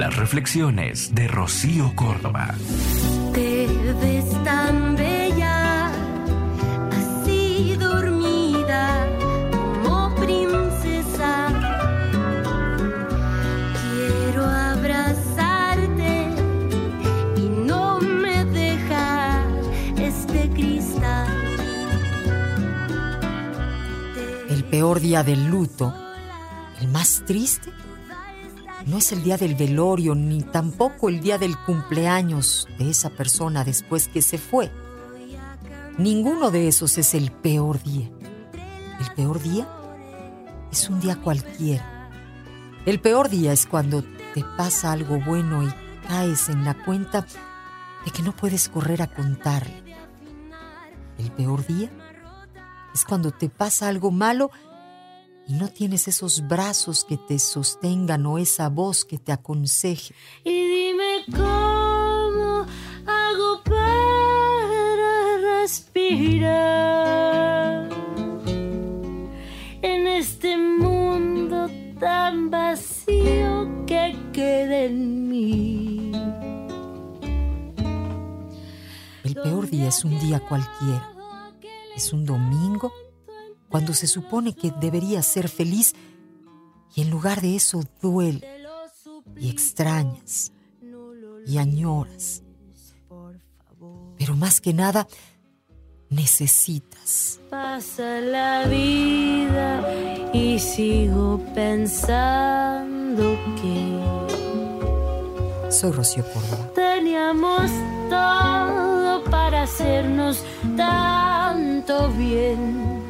Las reflexiones de Rocío Córdoba. Te ves tan bella, así dormida como princesa. Quiero abrazarte y no me deja este cristal. El peor día del luto, el más triste, no es el día del velorio ni tampoco el día del cumpleaños de esa persona después que se fue. Ninguno de esos es el peor día. El peor día es un día cualquiera. El peor día es cuando te pasa algo bueno y caes en la cuenta de que no puedes correr a contarle. El peor día es cuando te pasa algo malo y no tienes esos brazos que te sostengan o esa voz que te aconseje. Y dime cómo hago para respirar en este mundo tan vacío que queda en mí. El peor día es un día cualquiera. Es un domingo cuando se supone que deberías ser feliz y en lugar de eso duele y extrañas y añoras. Pero más que nada, necesitas. Pasa la vida y sigo pensando que Soy Rocío Córdoba. teníamos todo para hacernos tanto bien.